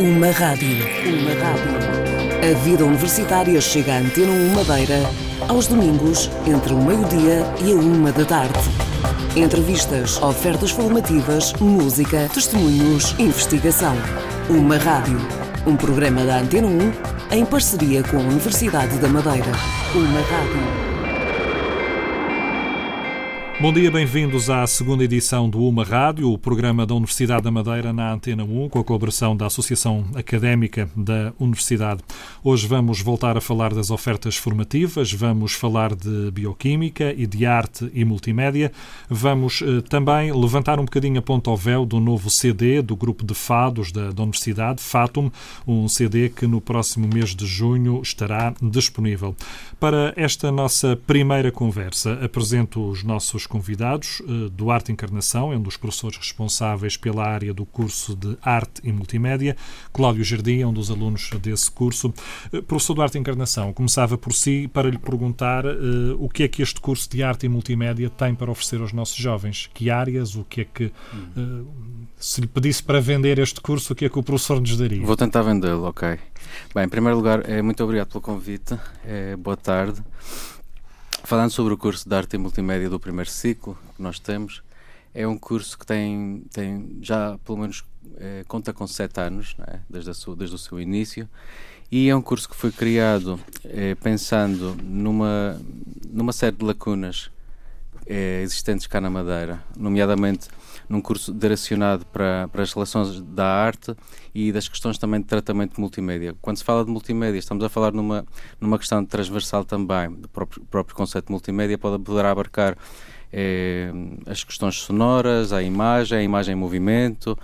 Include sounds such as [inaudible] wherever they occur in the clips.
Uma rádio. Uma rádio. A vida universitária chega à Antena 1 Madeira aos domingos, entre o meio-dia e a uma da tarde. Entrevistas, ofertas formativas, música, testemunhos, investigação. Uma rádio. Um programa da Antena 1 em parceria com a Universidade da Madeira. Uma rádio. Bom dia, bem-vindos à segunda edição do Uma Rádio, o programa da Universidade da Madeira na Antena 1, com a colaboração da Associação Académica da Universidade. Hoje vamos voltar a falar das ofertas formativas, vamos falar de bioquímica e de arte e multimédia. Vamos eh, também levantar um bocadinho a ponta ao véu do novo CD do grupo de fados da, da Universidade, Fatum, um CD que no próximo mês de junho estará disponível. Para esta nossa primeira conversa, apresento os nossos convidados. Eh, Duarte Encarnação é um dos professores responsáveis pela área do curso de Arte e Multimédia. Cláudio Jardim é um dos alunos desse curso. Eh, professor Duarte Encarnação, começava por si para lhe perguntar uh, o que é que este curso de Arte e Multimédia tem para oferecer aos nossos jovens. Que áreas, o que é que... Uh, se lhe pedisse para vender este curso, o que é que o professor nos daria? Vou tentar vendê-lo, ok. Bem, em primeiro lugar, é, muito obrigado pelo convite. É, boa tarde. Falando sobre o curso de Arte e Multimédia do primeiro ciclo que nós temos, é um curso que tem, tem já pelo menos é, conta com sete anos, é? desde, sua, desde o seu início, e é um curso que foi criado é, pensando numa, numa série de lacunas é, existentes cá na Madeira, nomeadamente num curso direcionado para, para as relações da arte e das questões também de tratamento de multimédia. Quando se fala de multimédia, estamos a falar numa, numa questão transversal também. O próprio, próprio conceito de multimédia pode, poderá abarcar eh, as questões sonoras, a imagem, a imagem em movimento,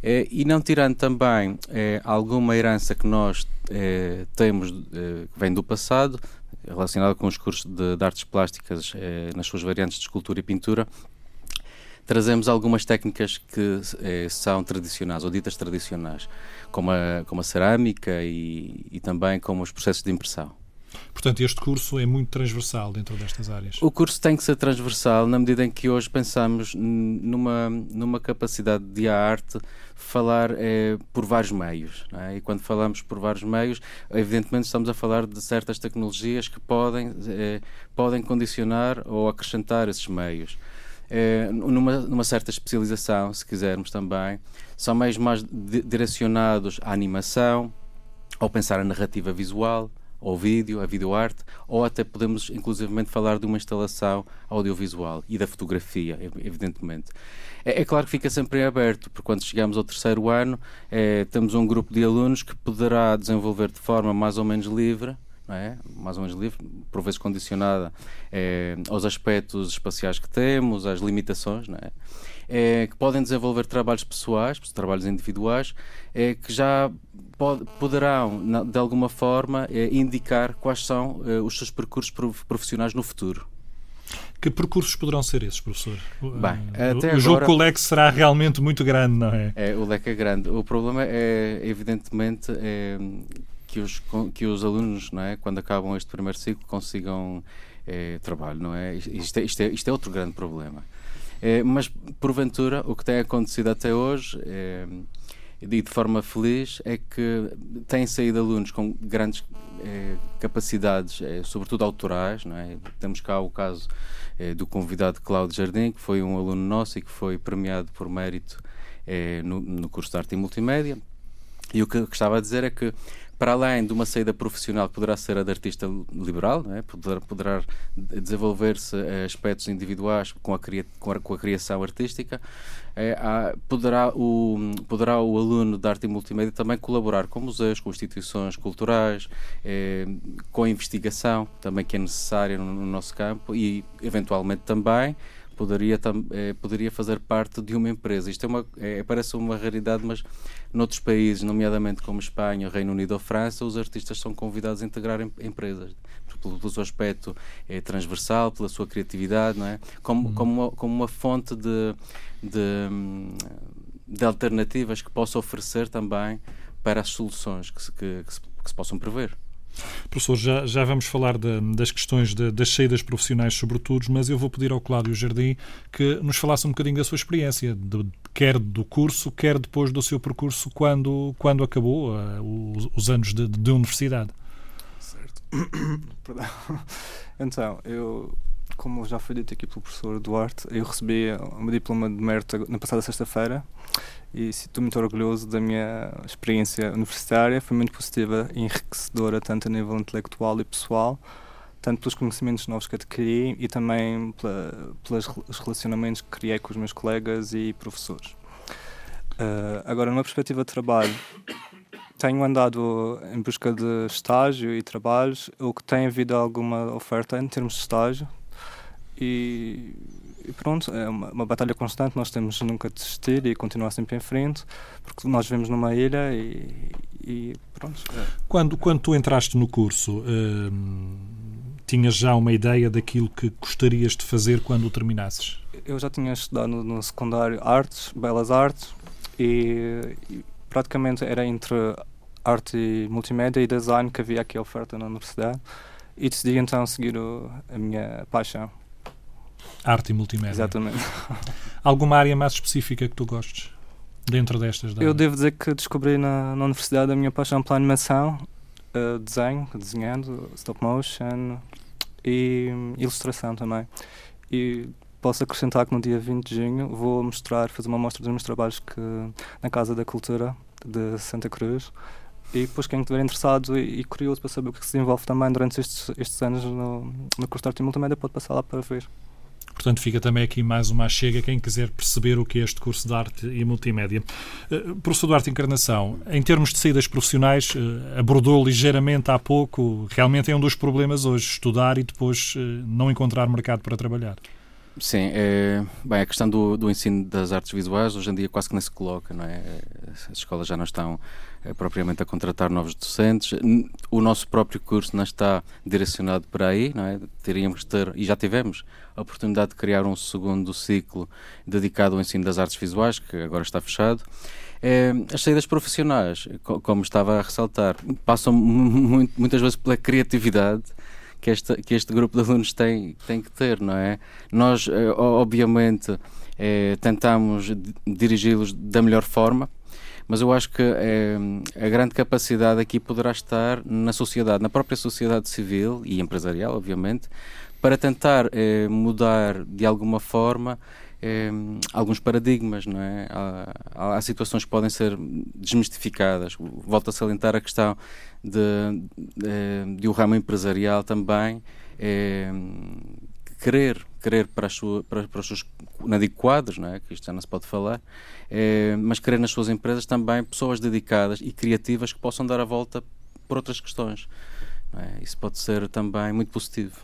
eh, e não tirando também eh, alguma herança que nós eh, temos, eh, que vem do passado, relacionada com os cursos de, de artes plásticas eh, nas suas variantes de escultura e pintura, trazemos algumas técnicas que eh, são tradicionais ou ditas tradicionais, como a, como a cerâmica e, e também como os processos de impressão. Portanto, este curso é muito transversal dentro destas áreas. O curso tem que ser transversal na medida em que hoje pensamos numa, numa capacidade de a arte falar é, por vários meios. É? E quando falamos por vários meios, evidentemente estamos a falar de certas tecnologias que podem, é, podem condicionar ou acrescentar esses meios é, numa, numa, certa especialização, se quisermos também, são meios mais direcionados à animação, ao pensar a narrativa visual, ao vídeo, à videoarte, ou até podemos inclusivamente falar de uma instalação audiovisual e da fotografia, evidentemente. É, é claro que fica sempre em aberto, porque quando chegamos ao terceiro ano, é, temos um grupo de alunos que poderá desenvolver de forma mais ou menos livre é? mais ou menos livre, por vezes condicionada é, aos aspectos espaciais que temos, às limitações, é? É? que podem desenvolver trabalhos pessoais, trabalhos individuais, é, que já pod poderão, de alguma forma, é, indicar quais são é, os seus percursos profissionais no futuro. Que percursos poderão ser esses, professor? Bem, até o jogo agora, que o leque será realmente muito grande, não é? É, o leque é grande. O problema é, evidentemente, é, que os, que os alunos, não é, quando acabam este primeiro ciclo, consigam é, trabalho, não é? Isto, isto, é? isto é outro grande problema. É, mas, porventura, o que tem acontecido até hoje, é, e de forma feliz, é que têm saído alunos com grandes é, capacidades, é, sobretudo autorais, não é? Temos cá o caso é, do convidado Cláudio Jardim, que foi um aluno nosso e que foi premiado por mérito no, no curso de Arte e Multimédia. E o que eu estava a dizer é que para além de uma saída profissional que poderá ser a de artista liberal, é? poderá, poderá desenvolver-se eh, aspectos individuais com a, com a, com a criação artística, é, há, poderá, o, poderá o aluno de arte e multimédia também colaborar com museus, com instituições culturais, é, com a investigação também que é necessária no, no nosso campo e, eventualmente, também poderia, eh, poderia fazer parte de uma empresa. Isto é uma, é, parece uma raridade, mas noutros países, nomeadamente como Espanha, Reino Unido ou França, os artistas são convidados a integrar em, empresas pelo, pelo, seu aspecto é, transversal, pela sua criatividade, não é? como, uhum. como, uma, como uma fonte de, de, de alternativas que possa oferecer também para as soluções que se, que, que se, que se possam prever. Professor, já, já vamos falar de, das questões de, das saídas profissionais, sobretudo, mas eu vou pedir ao Cláudio Jardim que nos falasse um bocadinho da sua experiência, de, quer do curso, quer depois do seu percurso, quando, quando acabou uh, os, os, anos de, de universidade. Certo. [coughs] Perdão. Então, eu como já foi dito aqui pelo professor Duarte, eu recebi o meu diploma de mérito na passada sexta-feira e estou muito orgulhoso da minha experiência universitária. Foi muito positiva e enriquecedora, tanto a nível intelectual e pessoal, tanto pelos conhecimentos novos que adquiri e também pela, pelos relacionamentos que criei com os meus colegas e professores. Uh, agora, numa perspectiva de trabalho, tenho andado em busca de estágio e trabalhos, o que tem havido alguma oferta em termos de estágio, e, e pronto, é uma, uma, batalha constante, nós temos nunca desistir e continuar sempre em frente, porque nós vivemos numa ilha e, e pronto. É. Quando, quando tu entraste no curso, hum, tinhas já uma ideia daquilo que gostarias de fazer quando o terminasses? Eu já tinha estudado no, no secundário artes, belas artes, e, e praticamente era entre arte e multimédia e design que havia aqui a oferta na universidade e decidi então seguir o, a minha paixão. Arte e multimédia. Exatamente. [laughs] Alguma área mais específica que tu gostes? Dentro destas? Eu devo dizer que descobri na, na universidade a minha paixão pela animação, uh, desenho, desenhando, stop motion e um, ilustração também. E posso acrescentar que no dia 20 de junho vou mostrar, fazer uma mostra dos meus trabalhos que, na Casa da Cultura de Santa Cruz. E depois, quem estiver interessado e, e, curioso para saber o que se desenvolve também durante estes, estes anos no, no curso de arte e multimédia, pode passar lá para ver. Portanto, fica também aqui mais uma chega quem quiser perceber o que é este curso de arte e multimédia. Uh, professor de Arte Encarnação, em termos de saídas profissionais, uh, abordou ligeiramente há pouco, realmente é um dos problemas hoje, estudar e depois uh, não encontrar mercado para trabalhar. Sim, é, bem, a questão do, do, ensino das artes visuais hoje em dia quase que nem se coloca, não é? As escolas já não estão propriamente a contratar novos docentes, o nosso próprio curso não está direcionado para aí, não é? Teríamos que ter, e já tivemos, a oportunidade de criar um segundo ciclo dedicado ao ensino das artes visuais, que agora está fechado. É, as saídas profissionais, como estava a ressaltar, passam [laughs] muitas vezes pela criatividade que este, que este grupo de alunos tem, tem que ter, não é? Nós, eh, obviamente, é, tentamos dirigi-los da melhor forma, mas eu acho que é, a grande capacidade aqui poderá estar na sociedade, na própria sociedade civil e empresarial, obviamente, para tentar é, mudar de alguma forma é, alguns paradigmas, não é? Há, há, situações que podem ser desmistificadas. Volto a salientar a questão de, de, de o ramo empresarial também é, querer, querer para, as sua, para, para os seus, não digo quadros, não é? que isto já não se pode falar, é, mas querer nas suas empresas também pessoas dedicadas e criativas que possam dar a volta por outras questões. É? Isso pode ser também muito positivo.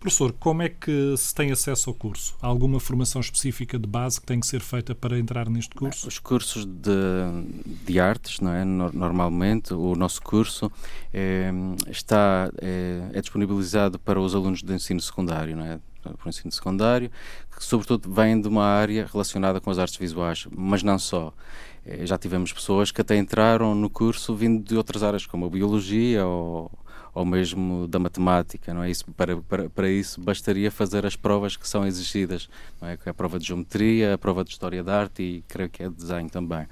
Professor, como é que se tem acesso ao curso? Há alguma formação específica de base que tem que ser feita para entrar neste curso? Os cursos de, de artes, não é? Normalmente, o nosso curso é, está, é, é, disponibilizado para os alunos do ensino secundário, não é? Para o ensino secundário, que sobretudo vêm de uma área relacionada com as artes visuais, mas não só. É, já tivemos pessoas que até entraram no curso vindo de outras áreas, como a biologia ou ou mesmo da matemática, não é? Isso, para, para, para isso bastaria fazer as provas que são exigidas, não é? é a prova de geometria, a prova de história da arte e creio que é de desenho também.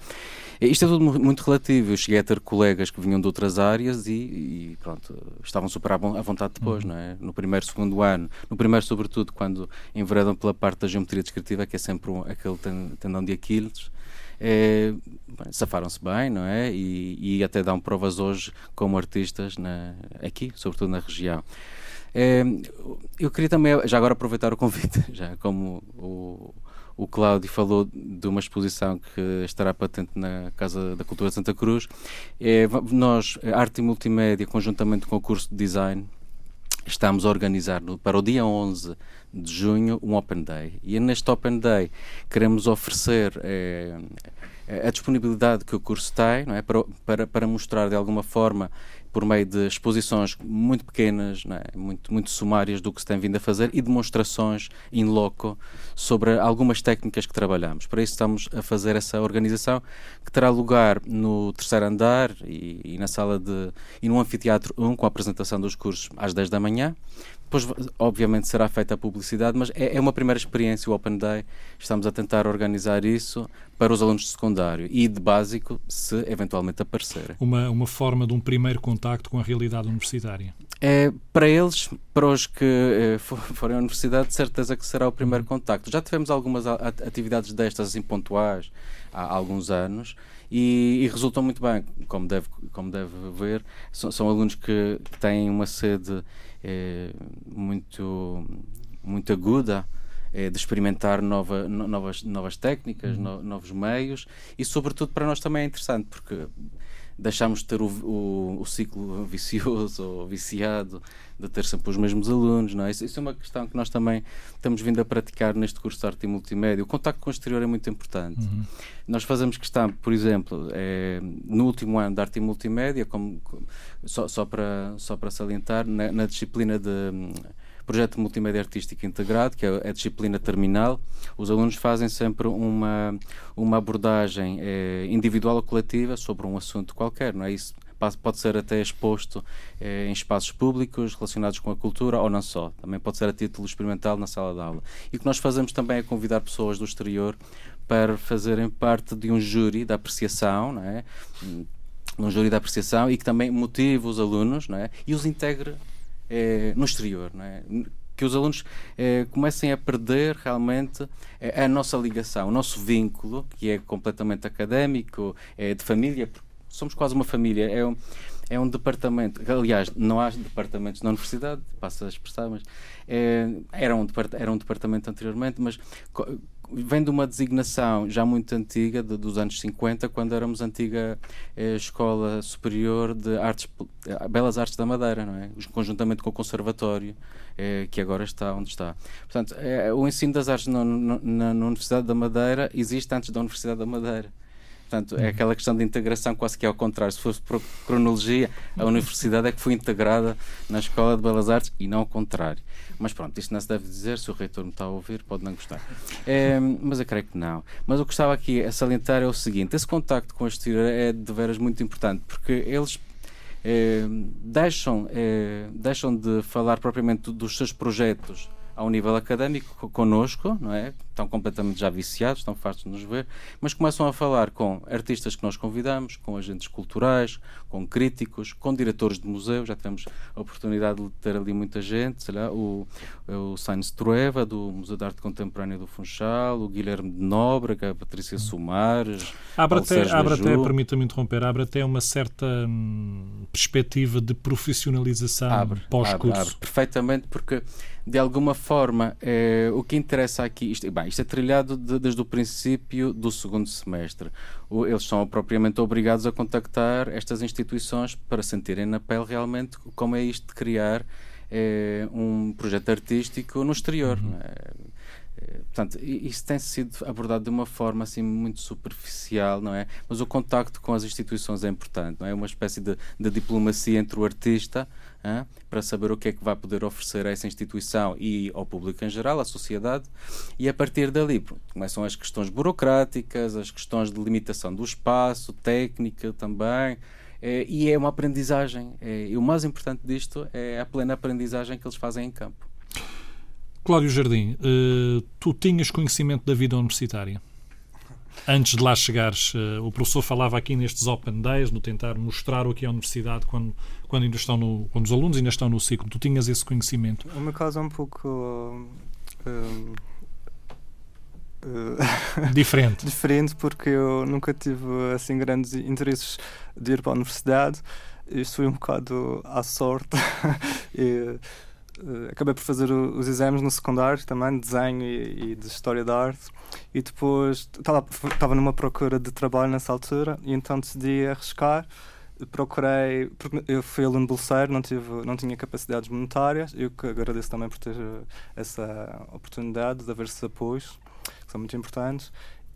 Isto é tudo muito relativo. Eu cheguei a ter colegas que vinham de outras áreas e, e pronto, estavam super à vontade depois, uhum. não é? No primeiro, segundo ano, no primeiro, sobretudo, quando enveredam pela parte da geometria descritiva, que é sempre um, aquele tendão de Aquiles, é, safaram-se bem, não é? E, e, até dão provas hoje como artistas na, aqui, sobretudo na região. É, eu queria também, já agora aproveitar o convite, [laughs] já como o, o Cláudio falou de uma exposição que estará patente na Casa da Cultura de Santa Cruz. É, nós, Arte e Multimédia, conjuntamente com o curso de Design, estamos a organizar no, para o dia 11 de junho um Open Day. E neste Open Day queremos oferecer é, a disponibilidade que o curso tem não é? para, para, para mostrar de alguma forma por meio de exposições muito pequenas, é? muito, muito sumárias do que se tem vindo a fazer e demonstrações in loco sobre algumas técnicas que trabalhamos. Para isso estamos a fazer essa organização que terá lugar no terceiro andar e, e na sala de e no anfiteatro 1 com a apresentação dos cursos às 10 da manhã. Depois, obviamente, será feita a publicidade, mas é, é, uma primeira experiência o Open Day. Estamos a tentar organizar isso para os alunos de secundário e de básico, se eventualmente aparecer. Uma, uma forma de um primeiro contacto com a realidade universitária. É, para eles, para os que eh, forem à universidade, de certeza que será o primeiro uhum. contacto. Já tivemos algumas atividades destas, assim, pontuais, há alguns anos, e, e, resultam muito bem, como deve, como deve ver. São, são alunos que, têm uma sede é, muito, muito aguda é, de experimentar nova, no, novas, novas técnicas, uhum. no, novos meios e, sobretudo, para nós também é interessante porque deixamos de ter o, o, o, ciclo [laughs] vicioso ou viciado de ter sempre os mesmos alunos. Não é? Isso, isso, é uma questão que nós também estamos vindo a praticar neste curso de arte e multimédia. O contacto com o exterior é muito importante. Uhum. Nós fazemos questão, por exemplo, é, no último ano de arte e multimédia, como, só, só, para, só para salientar, na, na disciplina de projeto multimédia artístico integrado, que é a disciplina terminal, os alunos fazem sempre uma, uma abordagem é, individual ou coletiva sobre um assunto qualquer, não é isso? Pode ser até exposto eh, em espaços públicos relacionados com a cultura ou não só. Também pode ser a título experimental na sala de aula. E o que nós fazemos também é convidar pessoas do exterior para fazerem parte de um júri de apreciação, não é? um júri de apreciação e que também motive os alunos não é? e os integre é, no exterior, não é? que os alunos é, comecem a perder realmente é, a nossa ligação, o nosso vínculo, que é completamente académico, é de família, somos quase uma família. É um, é um departamento, aliás, não há departamentos na universidade, passa a expressar, mas é, era, um, era um departamento anteriormente, mas vem de uma designação já muito antiga, de, dos anos 50, quando éramos antiga eh, Escola Superior de Artes, eh, Belas Artes da Madeira, não é? conjuntamente com o Conservatório, eh, que agora está onde está. Portanto, eh, o ensino das artes na, na, na Universidade da Madeira existe antes da Universidade da Madeira. Portanto, é aquela questão de integração quase que ao contrário. Se fosse por cronologia, a universidade é que foi integrada na Escola de Belas Artes e não ao contrário. Mas pronto, isto não se deve dizer. Se o reitor me está a ouvir, pode não gostar. É, [laughs] mas eu creio que não. Mas o que estava aqui a salientar é o seguinte: esse contacto com o exterior é de veras muito importante, porque eles é, deixam, é, deixam de falar propriamente dos seus projetos ao nível académico connosco, não é? Estão completamente já viciados, estão fartos de nos ver, mas começam a falar com artistas que nós convidamos, com agentes culturais, com críticos, com diretores de museu. Já tivemos a oportunidade de ter ali muita gente, sei lá, o, o Sainz Trueva, do Museu de Arte Contemporânea do Funchal, o Guilherme de Nóbrega, a Patrícia Somares. Abre até, abre até permita-me interromper, abre até uma certa hum, perspectiva de profissionalização pós-curso. Abre, abre, perfeitamente, porque de alguma forma, é, o que interessa aqui, isto, bem, isto é trilhado de, desde o princípio do segundo semestre. O, eles são propriamente obrigados a contactar estas instituições para sentirem na pele realmente como é isto de criar é, um projeto artístico no exterior. Uhum. Portanto, isso tem sido abordado de uma forma assim muito superficial, não é? Mas o contacto com as instituições é importante, não é? Uma espécie de, de diplomacia entre o artista para saber o que é que vai poder oferecer a essa instituição e ao público em geral, à sociedade, e a partir dali começam as questões burocráticas, as questões de limitação do espaço, técnica também. É, e é uma aprendizagem. É, e o mais importante disto é a plena aprendizagem que eles fazem em campo. Cláudio Jardim, uh, tu tinhas conhecimento da vida universitária? Antes de lá chegares, uh, o professor falava aqui nestes Open Days, no tentar mostrar o que é a universidade quando, quando ainda estão no, quando os alunos ainda estão no ciclo. Tu tinhas esse conhecimento? O meu caso é um pouco uh, [laughs] diferente. diferente porque eu nunca tive assim grandes interesses de ir para a universidade. Isto foi um bocado à sorte. [laughs] e, acabei por fazer os exames no secundário também, de desenho e, e de história da arte. E depois estava numa procura de trabalho nessa altura e então decidi arriscar. Procurei, eu fui aluno bolseiro, não, tive, não tinha capacidades monetárias. Eu que agradeço também por ter essa oportunidade de haver esses apoios, que são muito importantes.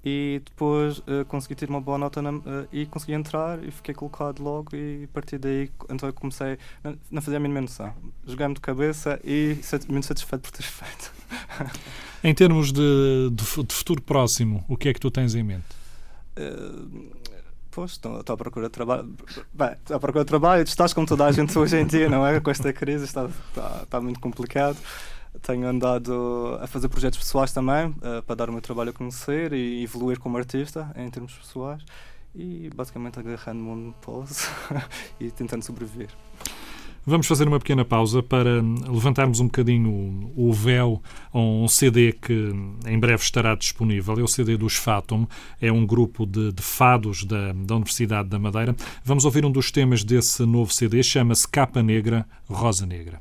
E depois uh, consegui ter uma boa nota na, uh, e consegui entrar e fiquei colocado logo e a partir daí então eu comecei não, não fazia a mínima noção joguei-me de cabeça e muito satisfeito por ter [laughs] feito em termos de, de, de, futuro próximo o que é que tu tens em mente? Uh, pois, estou, estou à procura de trabalho bem, estou à procura de trabalho estás como toda a gente hoje em dia não é? com esta crise está, está, está muito complicado tenho andado a fazer projetos pessoais também, uh, para dar o meu trabalho a conhecer e evoluir como artista em termos pessoais e basicamente agarrando-me onde posso [laughs] e tentando sobreviver. Vamos fazer uma pequena pausa para levantarmos um bocadinho o véu a um CD que em breve estará disponível. É o CD dos Fatum, é um grupo de, de fados da, da Universidade da Madeira. Vamos ouvir um dos temas desse novo CD, chama-se Capa Negra, Rosa Negra.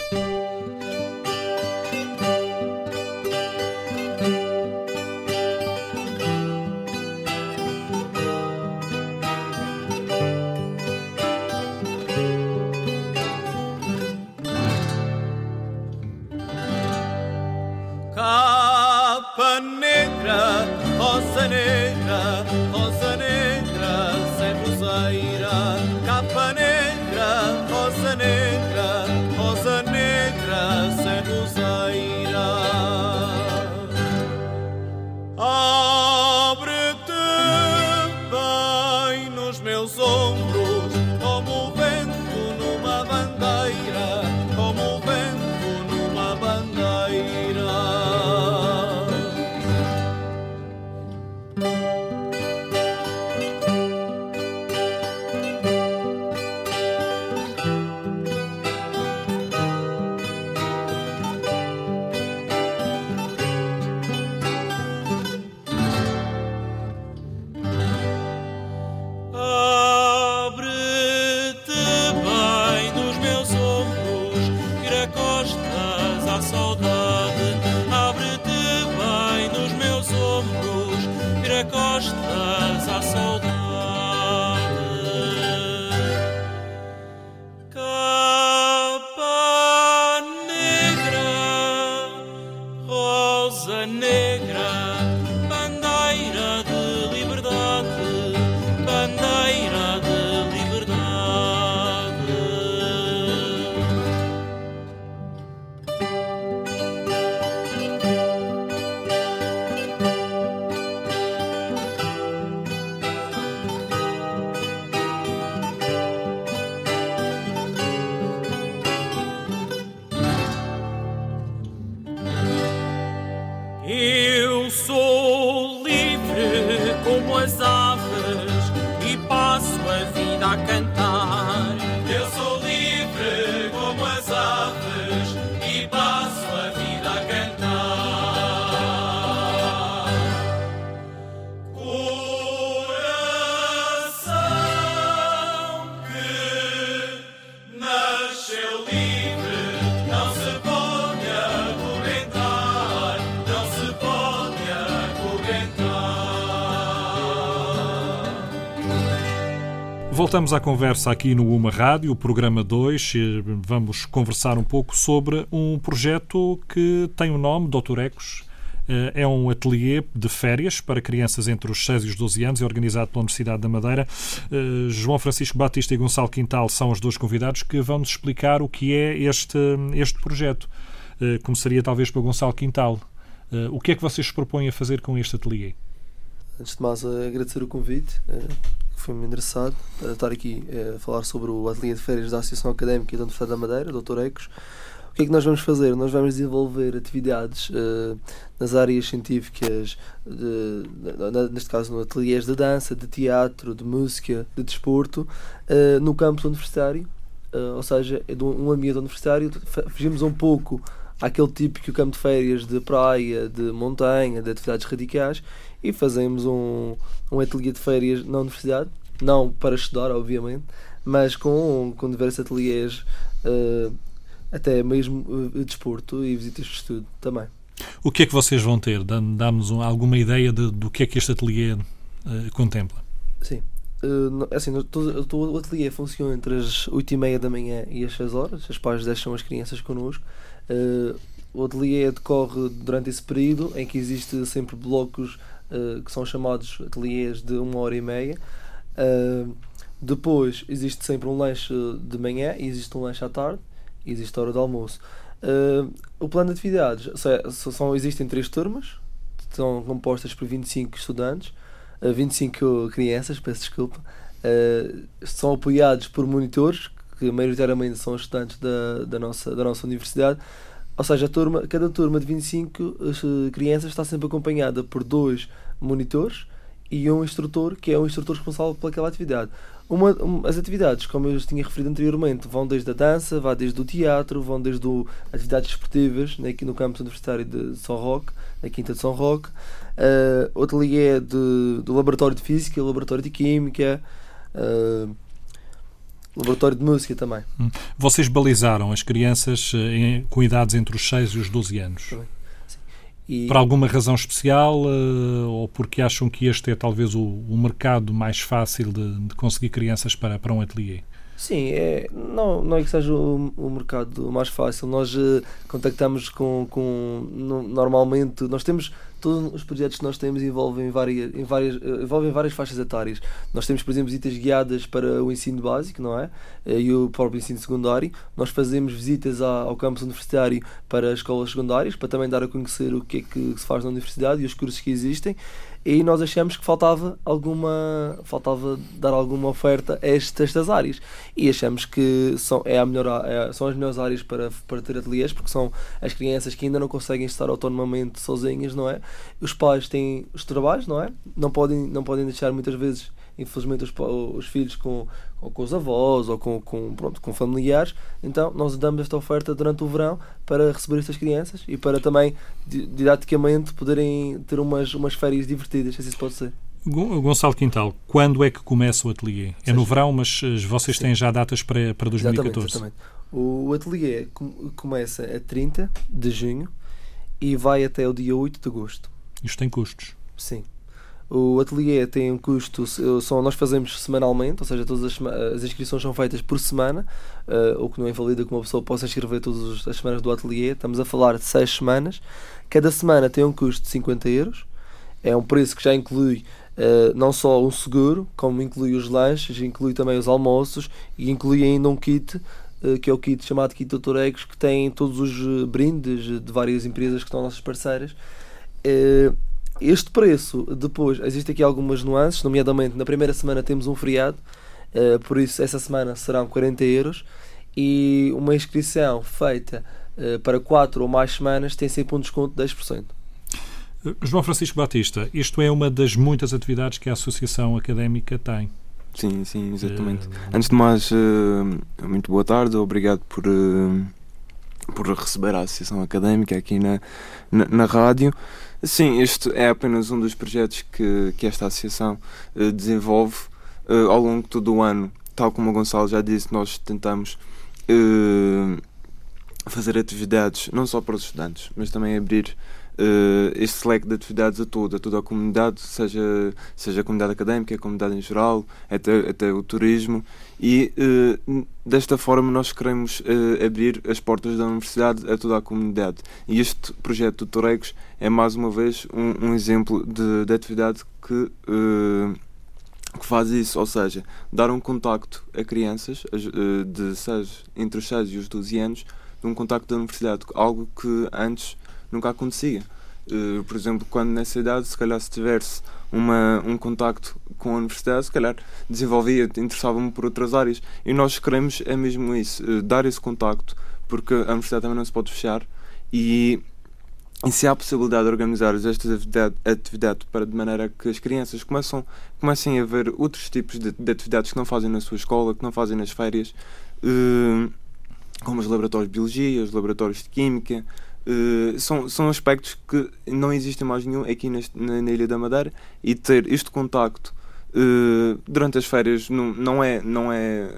terra Voltamos à conversa aqui no Uma Rádio, programa 2. Vamos conversar um pouco sobre um projeto que tem o nome Doutor Ecos. Eh, é um ateliê de férias para crianças entre os 6 e os 12 anos, é organizado pela Universidade da Madeira. Eh, João Francisco Batista e Gonçalo Quintal são os dois convidados que vão nos explicar o que é este, este projeto. Eh, começaria talvez pelo Gonçalo Quintal. O que é que vocês propõem a fazer com este ateliê? Antes de mais, agradecer o convite foi-me endereçado para estar aqui eh, a falar sobre o ateliê de férias da Associação Académica da Universidade da Madeira, Dr. Ecos. O que é que nós vamos fazer? Nós vamos desenvolver atividades uh, nas áreas científicas, de, de, neste caso no ateliês de dança, de teatro, de música, de desporto, uh, no campus universitário, uh, ou seja, é de um ambiente universitário. Fugimos um pouco àquele típico campo de férias de praia, de montanha, de atividades radicais e fazemos um, um ateliê de férias na universidade, não para estudar, obviamente, mas com, com diversos ateliês, uh, até mesmo uh, desporto e visitas de estudo também. O que é que vocês vão ter? Dá-nos alguma ideia de, do que é que este ateliê uh, contempla? Sim. Uh, assim, todo, todo, o ateliê funciona entre as 8 e meia da manhã e as 6 horas. As pais deixam as crianças connosco. Uh, o ateliê decorre durante esse período em que existe sempre blocos uh, que são chamados ateliês de uma hora e meia. Uh, depois existe sempre um lanche de manhã e existe um lanche à tarde e existe a hora de almoço. O plano de atividades são, existem três turmas, são compostas por 25 estudantes, uh, 25 crianças, peço desculpa, são apoiados por monitores, que maioritariamente são estudantes da, da, nossa, da nossa universidade. Ou seja, a turma, cada turma de 25 crianças está sempre acompanhada por dois monitores e um instrutor, que é o instrutor responsável pelaquela atividade. Uma, um, as atividades, como eu tinha referido anteriormente, vão desde a dança, vão desde o teatro, vão desde o, atividades esportivas, né, aqui no campus universitário de São Roque, na Quinta de São Roque, uh, ateliê de, do laboratório de física, laboratório de química, uh, laboratório de música também. Hum. Vocês balizaram as crianças eh, em, com idades entre os 6 e os 12 anos. Também. E... Por alguma razão especial uh, ou porque acham que este é talvez o, o mercado mais fácil de, de, conseguir crianças para, para um ateliê? Sim, é, não, não é que seja o, o mercado mais fácil. Nós uh, contactamos com, com no, normalmente, nós temos todos os projetos que nós temos envolvem várias, em várias, eh, envolvem várias faixas etárias. Nós temos, por exemplo, visitas guiadas para o ensino básico, não é? Eh, e o próprio ensino secundário. Nós fazemos visitas ao campus universitário para as escolas secundárias, para também dar a conhecer o que é que se faz na universidade e os cursos que existem e nós achamos que faltava alguma faltava dar alguma oferta a estas, áreas e achamos que são, é a melhor, é, são as melhores áreas para, para ter ateliês porque são as crianças que ainda não conseguem estar autonomamente sozinhas, não é? Os pais têm os trabalhos, não é? Não podem, não podem deixar muitas vezes infelizmente os, os filhos com, com os avós ou com, com, pronto, com familiares. Então, nós damos esta oferta durante o verão para receber estas crianças e para também, didaticamente, poderem ter umas, umas férias divertidas, se isso pode ser. Gonçalo Quintal, quando é que começa o ateliê? É no verão, mas eh, vocês têm já datas para, para 2014? Exatamente, exatamente. O ateliê começa a 30 de junho e vai até o dia 8 de agosto. Isto tem custos? Sim. O ateliê tem um custo, nós fazemos semanalmente, ou seja, todas as, as inscrições são feitas por semana, uh, o que não é invalida que uma pessoa possa inscrever todas as semanas do ateliê. Estamos a falar de 6 semanas. Cada semana tem um custo de 50 euros. É um preço que já inclui uh, não só um seguro, como inclui os lanches, inclui também os almoços e inclui ainda um kit uh, que é o kit chamado Kit Doutoregos, que tem todos os brindes de várias empresas que são nossas parceiras. Uh, este preço, depois, existe aqui algumas nuances, nomeadamente na primeira semana temos um feriado, uh, por isso essa semana serão 40 euros e uma inscrição feita uh, para 4 ou mais semanas tem sempre um desconto de 10%. João Francisco Batista, isto é uma das muitas atividades que a Associação Académica tem. Sim, sim, exatamente. Uh... Antes de mais, muito boa tarde, obrigado por, por receber a Associação Académica aqui na, na, na rádio. Sim, este é apenas um dos projetos que, que esta associação uh, desenvolve uh, ao longo de todo o ano. Tal como o Gonçalo já disse, nós tentamos uh, fazer atividades não só para os estudantes, mas também abrir uh, este leque de atividades a toda, a toda a comunidade, seja, seja a comunidade académica, a comunidade em geral, até, até o turismo. E uh, desta forma nós queremos uh, abrir as portas da universidade a toda a comunidade. E este projeto do Toregos é mais uma vez um, um exemplo de, de, atividade que que faz isso, ou seja, dar um contacto a crianças de seis, entre os 6 e os 12 anos, de um contacto da universidade, algo que antes nunca acontecia. Uh, por exemplo, quando nessa idade, se calhar se tivesse uma, um contacto com a universidade, se calhar desenvolvia, interessava-me por outras áreas. E nós queremos é mesmo isso, uh, dar esse contacto, porque a universidade também não se pode fechar e, e se há a possibilidade de organizar estas atividades atividade para de maneira que as crianças começam, comecem a ver outros tipos de, de atividades que não fazem na sua escola, que não fazem nas férias, uh, como os laboratórios de biologia, os laboratórios de química, Uh, são, são aspectos que não existem mais nenhum aqui neste, na, na, Ilha da Madeira e ter este contacto uh, durante as férias não, não é não é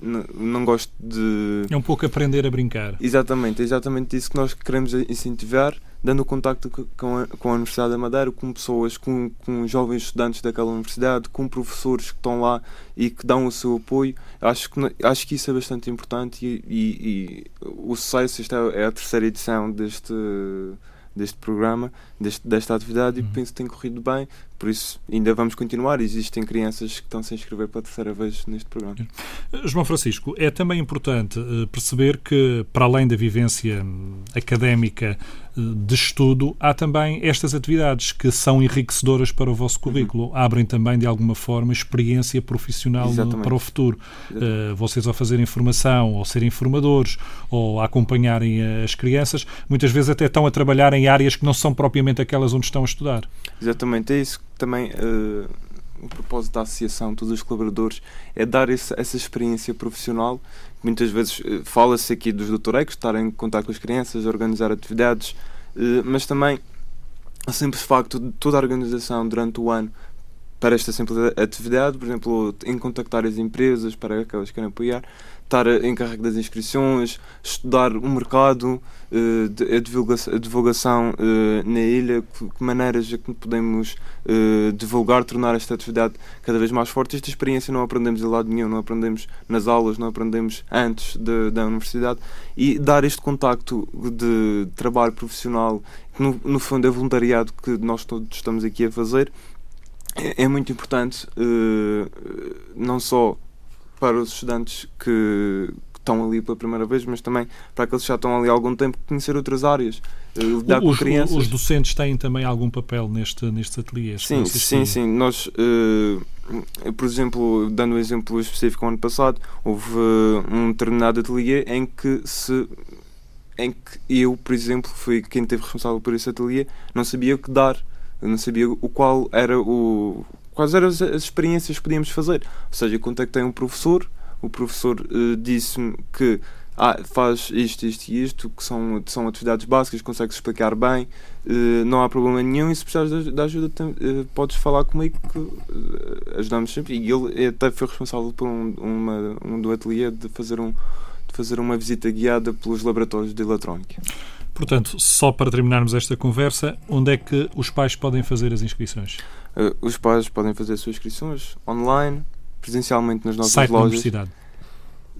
não, não, gosto de é um pouco aprender a brincar. Exatamente exatamente isso que nós queremos incentivar dando contacto com a, com a Universidade da Madeira, com pessoas, com, com jovens estudantes daquela universidade, com professores que estão lá e que dão o seu apoio. Acho que, acho que isso é bastante importante e, e, e o sucesso, esta é, a terceira edição deste, deste programa, deste, desta atividade, uhum. e penso que tem corrido bem. Por isso, ainda vamos continuar. Existem crianças que estão -se a inscrever pela terceira vez neste programa. João Francisco, é também importante eh, perceber que, para além da vivência hum, académica eh, de estudo, há também estas atividades que são enriquecedoras para o vosso uhum. currículo. Uhum. Abrem também, de alguma forma, experiência profissional no, para o futuro. Uh, vocês, ao fazerem formação, ou serem formadores, ou a acompanharem as crianças, muitas vezes até estão a trabalhar em áreas que não são propriamente aquelas onde estão a estudar. Exatamente, é isso também uh, o propósito da associação, todos os colaboradores, é dar esse, essa experiência profissional. Muitas vezes fala-se aqui dos doutorecos, estar em contato com as crianças, organizar atividades, mas também o simples facto de toda a organização durante o ano para esta simples atividade, por exemplo, em contactar as empresas para aquelas que querem apoiar, estar encarregue das inscrições, estudar o mercado, eh, a divulgação, a divulgação eh, na ilha, que maneiras é que podemos eh, divulgar, tornar esta atividade cada vez mais forte. Esta experiência não aprendemos em lado nenhum, não aprendemos nas aulas, não aprendemos antes de, da universidade e dar este contacto de trabalho profissional, que no, no fundo é voluntariado que nós todos estamos aqui a fazer, é, é muito importante, não só para os estudantes que, estão ali pela primeira vez, mas também para aqueles que já estão ali há algum tempo, conhecer outras áreas, eh, lidar os, com crianças. Os docentes têm também algum papel neste, nestes ateliês? Sim, sim, sim. Nós, uh, por exemplo, dando um exemplo específico, ano passado, houve uh, um determinado ateliê em que se em que eu, por exemplo, fui quem teve responsável por esse ateliê, não sabia o que dar, não sabia o qual era o quais eram as, as experiências que podíamos fazer. Ou seja, contactei um professor, o professor uh, disse-me que ah, faz isto, isto e isto, que são, são atividades básicas, consegue explicar bem, uh, não há problema nenhum e se precisares de ajuda uh, podes falar comigo que ajudamos sempre. E ele até foi responsável por um, uma, um do ateliê de fazer, um, de fazer uma visita guiada pelos laboratórios de eletrónica. Portanto, só para terminarmos esta conversa, onde é que os pais podem fazer as inscrições? Uh, os pais podem fazer as suas inscrições online, presencialmente nas nossas Site lojas. Da universidade.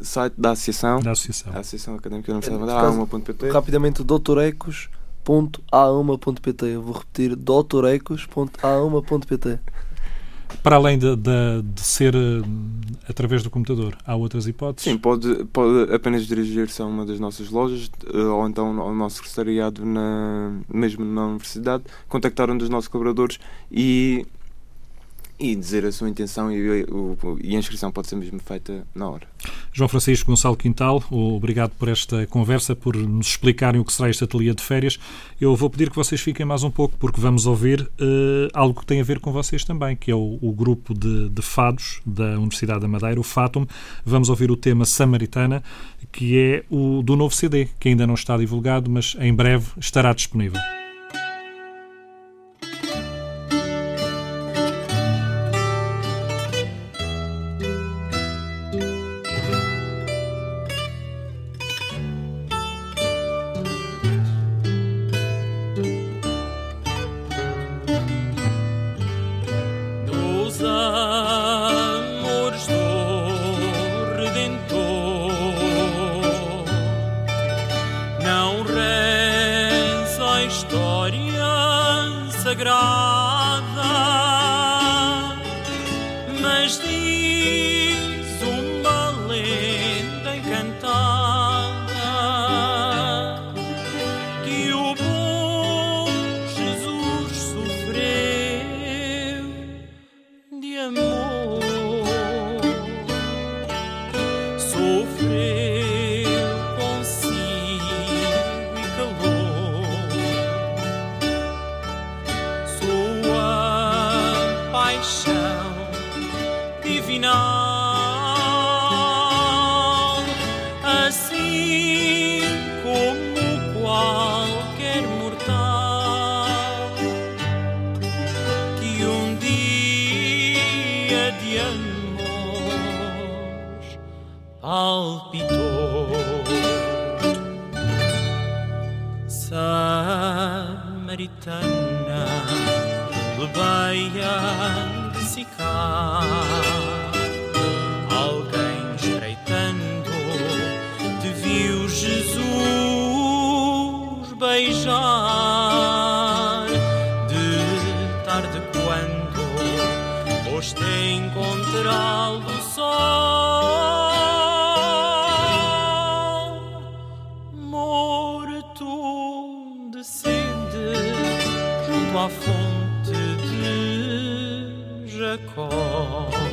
Site da Associação. Da Associação. A Associação Académica da Universidade da A1.pt. Rapidamente, doutorecos.a1.pt. Eu vou repetir, doutorecos.a1.pt. Para além de, de, de, ser uh, através do computador, há outras hipóteses? Sim, pode, pode apenas dirigir-se a uma das nossas lojas uh, ou então ao nosso secretariado na, mesmo na universidade, contactar um dos nossos colaboradores e e dizer a sua intenção e, e, a inscrição pode ser mesmo feita na hora. João Francisco Gonçalo Quintal, obrigado por esta conversa, por nos explicarem o que será este ateliê de férias. Eu vou pedir que vocês fiquem mais um pouco, porque vamos ouvir uh, algo que tem a ver com vocês também, que é o, o grupo de, de, fados da Universidade da Madeira, o FATUM. Vamos ouvir o tema Samaritana, que é o do novo CD, que ainda não está divulgado, mas em breve estará disponível. Samaritana junto à fonte de Jacó.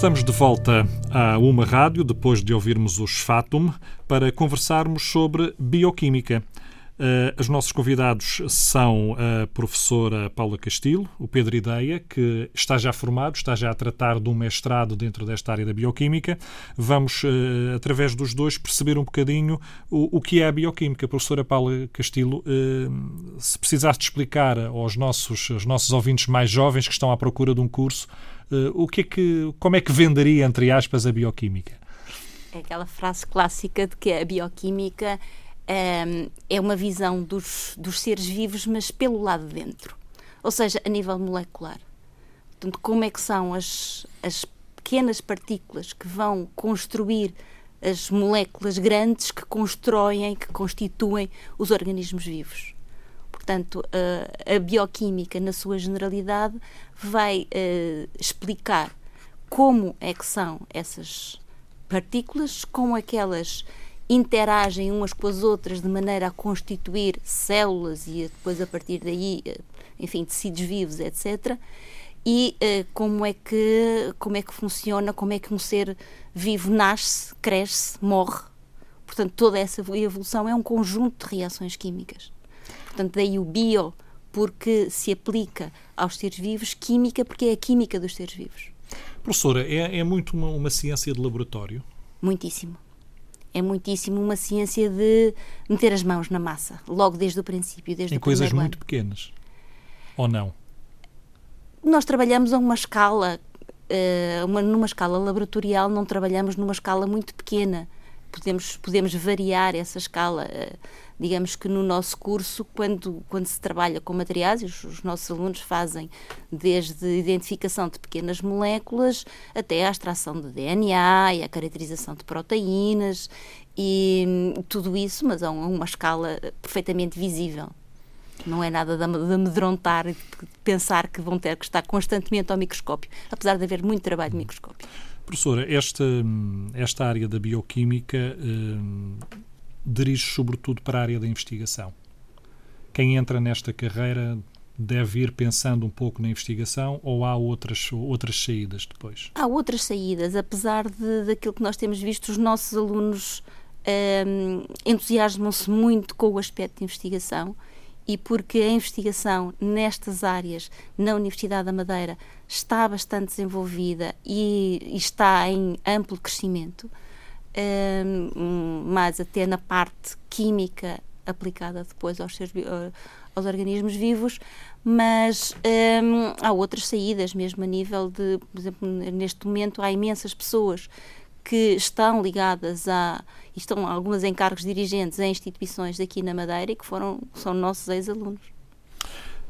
Estamos de volta à Uma Rádio, depois de ouvirmos os Fatum, para conversarmos sobre bioquímica. Eh, Os nossos convidados são a professora Paula Castilho, o Pedro Ideia, que está já formado, está já a tratar de um mestrado dentro desta área da bioquímica. Vamos, eh, através dos dois, perceber um bocadinho o, o que é a bioquímica. Professora Paula Castilho, eh, se precisasse de explicar aos nossos, aos nossos ouvintes mais jovens que estão à procura de um curso, o que é que, como é que venderia, entre aspas, a bioquímica? É aquela frase clássica de que a bioquímica hum, é uma visão dos, dos seres vivos, mas pelo lado de dentro. Ou seja, a nível molecular. Portanto, como é que são as, as pequenas partículas que vão construir as moléculas grandes que constroem, que constituem os organismos vivos. Portanto, a, bioquímica, na sua generalidade, vai eh, explicar como é que são essas partículas, como é que elas interagem umas com as outras de maneira a constituir células e depois a partir daí, eh, enfim, tecidos vivos, etc. E eh, como é que como é que funciona, como é que um ser vivo nasce, cresce, morre. Portanto, toda essa evolução é um conjunto de reações químicas. Portanto, daí o bio, porque se aplica aos seres vivos, química, porque é a química dos seres vivos. Professora, é, é muito uma, uma ciência de laboratório? Muitíssimo. É muitíssimo uma ciência de meter as mãos na massa, logo desde o princípio, desde em o coisas muito ano. pequenas? Ou não? Nós trabalhamos a uma escala, eh, uma- numa escala laboratorial, não trabalhamos numa escala muito pequena. Podemos, podemos variar essa escala. Digamos que no nosso curso, quando, quando se trabalha com materiais, os, os nossos alunos fazem desde identificação de pequenas moléculas até a extração de DNA e a caracterização de proteínas e hum, tudo isso, mas a uma, escala perfeitamente visível. Não é nada de am- de amedrontar e de pensar que vão ter que estar constantemente ao microscópio, apesar de haver muito trabalho de microscópio. Professora, esta, hum, esta área da bioquímica hum, dirige sobretudo para a área da investigação. Quem entra nesta carreira deve ir pensando um pouco na investigação ou há outras, outras saídas depois? Há outras saídas, apesar de, daquilo que nós temos visto, os nossos alunos um, entusiasmam-se muito com o aspecto de investigação e porque a investigação nestas áreas na Universidade da Madeira está bastante desenvolvida e, e está em amplo crescimento, um, mas até na parte química aplicada depois aos, seres, aos organismos vivos, mas um, há outras saídas, mesmo a nível de, por exemplo, neste momento há imensas pessoas que estão ligadas a estão algumas em cargos dirigentes em instituições aqui na Madeira e que foram são nossos ex-alunos.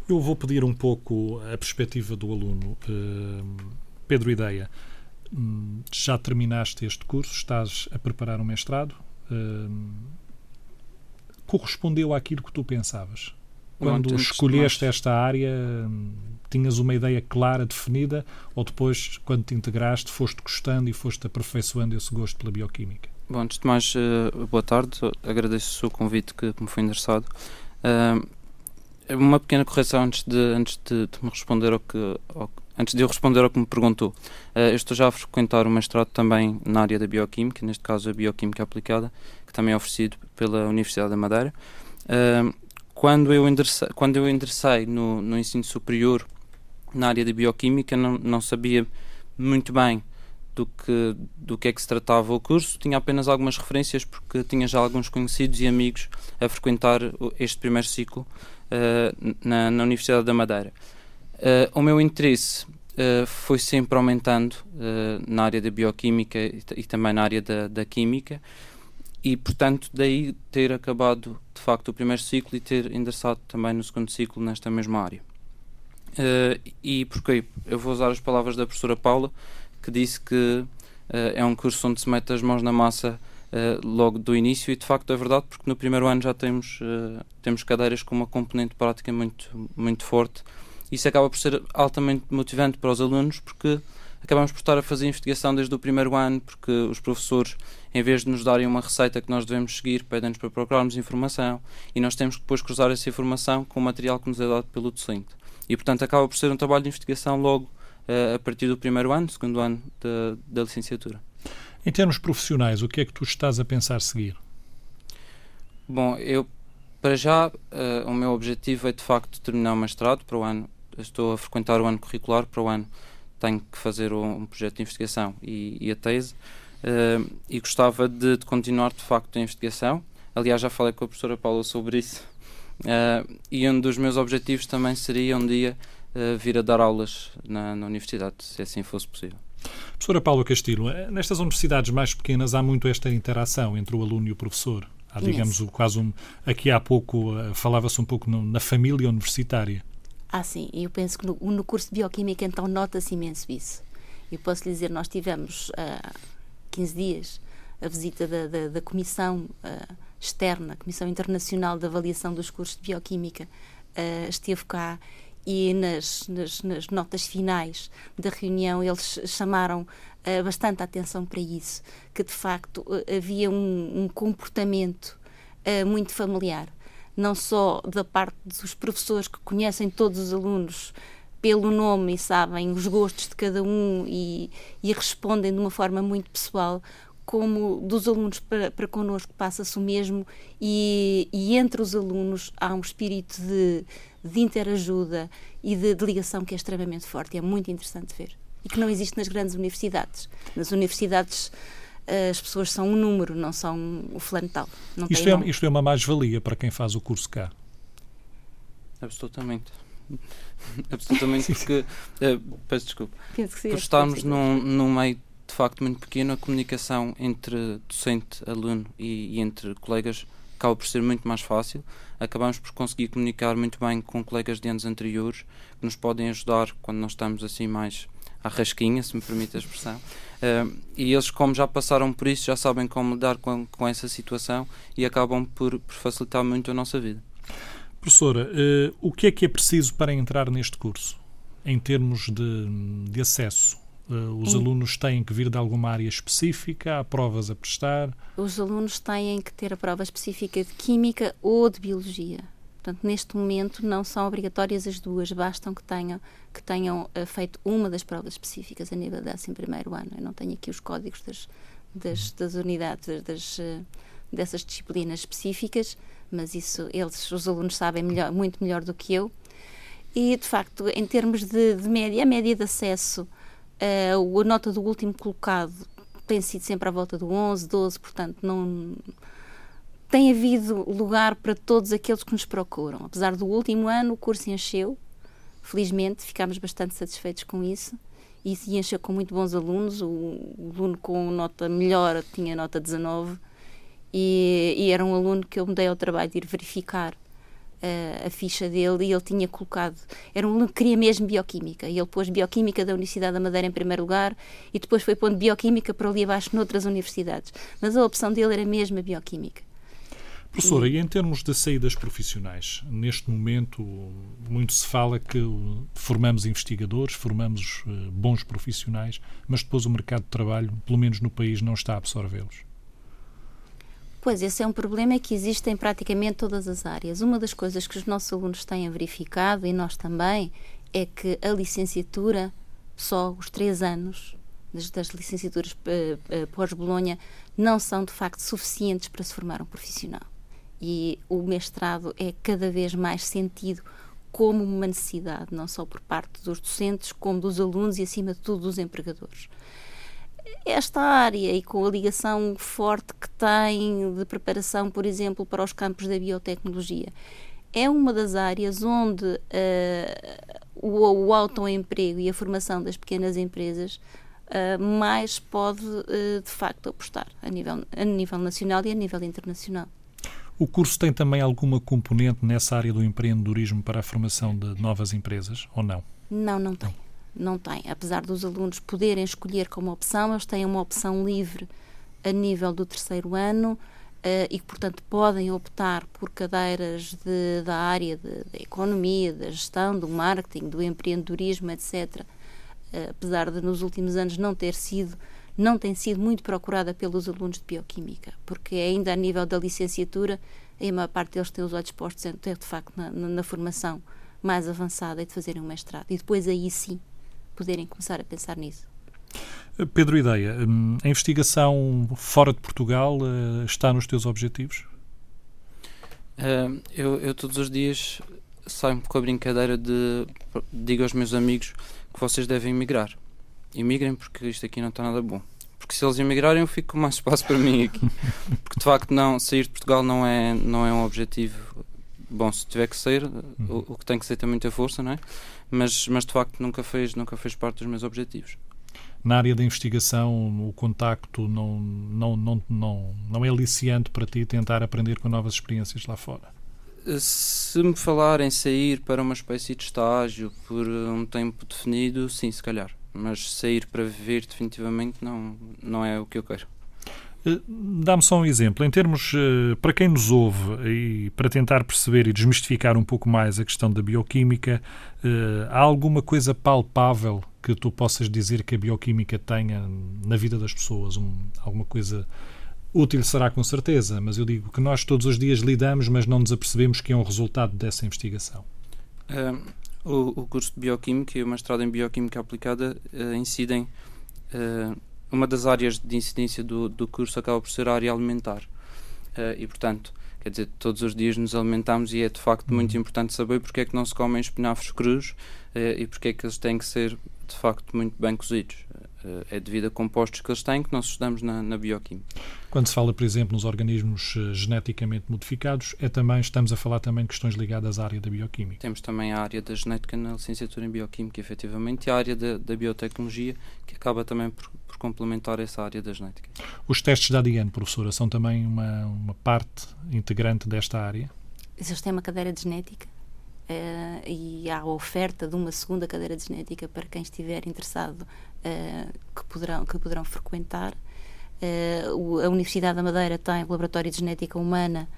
Eu vou pedir um pouco a perspectiva do aluno. Uh, Pedro Ideia, hum, já terminaste este curso, estás a preparar um mestrado. Uh, correspondeu àquilo que tu pensavas? Quando escolheste esta área, hum, tinhas uma ideia clara, definida, ou depois, quando te integraste, foste gostando e foste aperfeiçoando esse gosto pela bioquímica? Bom, antes de mais, uh, boa tarde, agradeço o seu convite que, me foi endereçado. Uh, uma pequena correção antes de, antes de, de me responder ao que, ao, antes de eu responder ao que me perguntou. Uh, eu estou já a frequentar o mestrado também na área da bioquímica, neste caso a bioquímica aplicada, que também é oferecido pela Universidade da Madeira. Uh, quando eu enderecei, quando eu enderecei no, no ensino superior na área da bioquímica, não, não sabia muito bem do que, do que é que se tratava o curso, tinha apenas algumas referências porque tinha já alguns conhecidos e amigos a frequentar este primeiro ciclo uh, na, na, Universidade da Madeira. Uh, o meu interesse uh, foi sempre aumentando na área da bioquímica e, e, também na área da, da química e, portanto, daí ter acabado de facto o primeiro ciclo e ter endereçado também no segundo ciclo nesta mesma área. e porquê? Eu vou usar as palavras da professora Paula, que disse que uh, é um curso onde se mete as mãos na massa uh, logo do início e de facto é verdade porque no primeiro ano já temos, uh, temos cadeiras com uma componente prática muito, muito forte. Isso acaba por ser altamente motivante para os alunos porque acabamos por estar a fazer investigação desde o primeiro ano porque os professores, em vez de nos darem uma receita que nós devemos seguir, pedem-nos para procurarmos informação e nós temos que depois cruzar essa informação com o material que nos é dado pelo docente. E, portanto, acaba por ser um trabalho de investigação logo a partir do primeiro ano, segundo ano da, da licenciatura. Em termos profissionais, o que é que tu estás a pensar seguir? Bom, eu, para já, uh, o meu objetivo é de facto terminar o mestrado para o ano. Estou a frequentar o ano curricular, para o ano tenho que fazer um, um projeto de investigação e, e a tese. Uh, e gostava de, de, continuar de facto a investigação. Aliás, já falei com a professora Paula sobre isso. Uh, e um dos meus objetivos também seria um dia uh, vir a dar aulas na, na universidade, se assim fosse possível. Professora Paula Castilho, eh, nestas universidades mais pequenas há muito esta interação entre o aluno e o professor. Há, digamos, quase um. Aqui há pouco uh, falava-se um pouco no, na família universitária. Ah, sim, eu penso que no, no curso de Bioquímica então nota-se imenso isso. Eu posso lhe dizer, nós tivemos uh, 15 dias a visita da, da, da Comissão uh, Externa, a Comissão Internacional de Avaliação dos Cursos de Bioquímica, uh, esteve cá e nas, nas, nas, notas finais da reunião eles chamaram uh, bastante atenção para isso, que de facto havia um, um comportamento muito familiar, não só da parte dos professores que conhecem todos os alunos pelo nome e sabem os gostos de cada um e, e respondem de uma forma muito pessoal, como dos alunos para, para connosco passa-se o mesmo e, e, entre os alunos há um espírito de, de interajuda e de, de ligação que é extremamente forte. É muito interessante ver. E que não existe nas grandes universidades. Nas universidades as pessoas são um número, não são o fulano tal. Isto é, isto é uma mais-valia para quem faz o curso cá. Absolutamente. [laughs] Absolutamente, porque. Uh, peço desculpa. Penso que sim, por estarmos num, num meio de facto muito pequeno, a comunicação entre docente, aluno e, e, entre colegas acaba por ser muito mais fácil. Acabamos por conseguir comunicar muito bem com colegas de anos anteriores que nos podem ajudar quando nós estamos assim mais à rasquinha, se me permite a expressão. Uh, e eles, como já passaram por isso, já sabem como lidar com, com essa situação e acabam por, por facilitar muito a nossa vida. Professora, uh, o que é que é preciso para entrar neste curso, em termos de, de acesso? Uh, os hum. alunos têm que vir de alguma área específica? Há provas a prestar? Os alunos têm que ter a prova específica de Química ou de Biologia. Portanto, neste momento não são obrigatórias as duas, bastam que tenham, que tenham uh, feito uma das provas específicas a nível da assim primeiro ano. Eu não tenho aqui os códigos das, das, das unidades, das, uh, dessas disciplinas específicas, mas isso eles, os alunos, sabem melhor, muito melhor do que eu. E, de facto, em termos de, de média, a média de acesso, uh, a nota do último colocado tem sido sempre à volta do 11, 12, portanto, não tem havido lugar para todos aqueles que nos procuram. Apesar do último ano, o curso encheu, felizmente, ficámos bastante satisfeitos com isso. E se encheu com muito bons alunos. O, aluno com nota melhor tinha nota 19 e, e, era um aluno que eu me dei ao trabalho de ir verificar uh, a ficha dele e ele tinha colocado. Era um aluno que queria mesmo bioquímica e ele pôs bioquímica da Universidade da Madeira em primeiro lugar e depois foi pondo bioquímica para ali abaixo noutras universidades. Mas a opção dele era mesmo a bioquímica. Professora, e em termos de saídas profissionais, neste momento muito se fala que formamos investigadores, formamos uh, bons profissionais, mas depois o mercado de trabalho, pelo menos no país, não está a absorvê-los. Pois, esse é um problema que existe em praticamente todas as áreas. Uma das coisas que os nossos alunos têm verificado, e nós também, é que a licenciatura, só os três anos das, das licenciaturas uh, uh, pós-Bolonha, não são de facto suficientes para se formar um profissional e o mestrado é cada vez mais sentido como uma necessidade, não só por parte dos docentes, como dos alunos e, acima de tudo, dos empregadores. Esta área, e com a ligação forte que tem de preparação, por exemplo, para os campos da biotecnologia, é uma das áreas onde uh, o, o autoemprego e a formação das pequenas empresas uh, mais pode, uh, de facto, apostar a nível, a nível nacional e a nível internacional. O curso tem também alguma componente nessa área do empreendedorismo para a formação de novas empresas ou não? Não, não tem. Não tem. Apesar dos alunos poderem escolher como opção, eles têm uma opção livre a nível do terceiro ano uh, e, portanto, podem optar por cadeiras de, da área da economia, da gestão, do marketing, do empreendedorismo, etc. Uh, eh, apesar de nos últimos anos não ter sido não tem sido muito procurada pelos alunos de bioquímica, porque ainda a nível da licenciatura, a maior parte deles tem os olhos postos de facto na, na, na formação mais avançada e de fazerem um mestrado. E depois aí sim poderem começar a pensar nisso. Pedro Ideia, hum, a investigação fora de Portugal eh, está nos teus objetivos? Uh, eu, eu, todos os dias saio com a brincadeira de digo aos meus amigos que vocês devem emigrar. Emigrem porque isto aqui não está nada bom porque se eles emigrarem eu fico com mais espaço para mim aqui. Porque de facto não, sair de Portugal não é, não é um objetivo. Bom, se tiver que sair, uhum. o, o, que tem que ser tem muita força, não é? Mas, mas de facto nunca fez, nunca fez parte dos meus objetivos. Na área da investigação, o contacto não, não, não, não, não é aliciante para ti tentar aprender com novas experiências lá fora? Se me falar em sair para uma espécie de estágio por um tempo definido, sim, se calhar mas sair para viver definitivamente não, não é o que eu quero. Eh, dá-me só um exemplo. Em termos, eh, para quem nos ouve e para tentar perceber e desmistificar um pouco mais a questão da bioquímica, eh, há alguma coisa palpável que tu possas dizer que a bioquímica tenha na vida das pessoas? Um, alguma coisa útil será com certeza, mas eu digo que nós todos os dias lidamos, mas não nos apercebemos que é um resultado dessa investigação. O, o curso de Bioquímica e o mestrado em Bioquímica Aplicada uh, incidem. Uh, uma das áreas de incidência do, do curso acaba por ser a área alimentar. Uh, e, portanto, quer dizer, todos os dias nos alimentamos e é de facto muito uhum. importante saber porque é que não se comem espinafres crus e porque é que eles têm que ser de facto muito bem cozidos. Eh, é devido a compostos que eles têm que nós estudamos na, na bioquímica. Quando se fala, por exemplo, nos organismos eh, geneticamente modificados, é também, estamos a falar também de questões ligadas à área da bioquímica. Temos também a área da genética na licenciatura em bioquímica, efetivamente, e a área da, da biotecnologia, que acaba também por, por, complementar essa área da genética. Os testes de ADN, professora, são também uma, uma parte integrante desta área? Eles têm uma cadeira de genética Uh, e há a oferta de uma segunda cadeira de genética para quem estiver interessado uh, que, poderão, que poderão frequentar. Uh, a Universidade da Madeira tem um laboratório de genética humana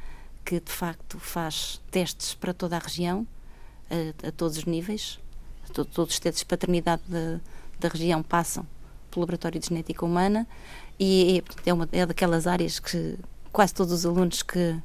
que de facto faz testes para toda a região, a todos os níveis. Todo, todos os testes de paternidade da, da região passam pelo laboratório de genética humana e é, é, uma, é daquelas áreas que quase todos os alunos que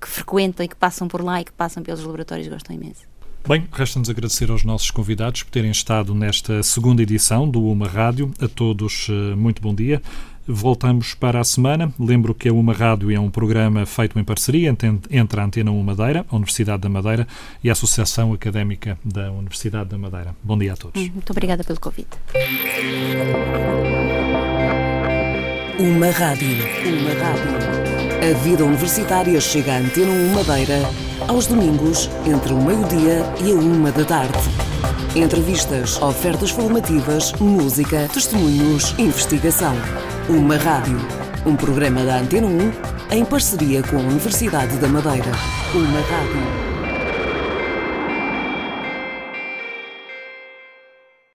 que frequentam e que passam por lá e que passam pelos laboratórios gostam imenso. Bem, resta-nos agradecer aos nossos convidados por terem estado nesta segunda edição do Uma Rádio. A todos, eh, muito bom dia. Voltamos para a semana. Lembro que a Uma Rádio é um programa feito em parceria entre a Antena 1 Madeira, a Universidade da Madeira e a Associação Académica da Universidade da Madeira. Bom dia a todos. Hum, muito obrigada pelo convite. Uma Rádio. Uma Rádio. A vida universitária chega à Antena 1 Madeira aos domingos, entre o meio-dia e a uma da tarde. Entrevistas, ofertas formativas, música, testemunhos, investigação. Uma Rádio. Um programa da Antena 1 em parceria com a Universidade da Madeira. Uma Rádio.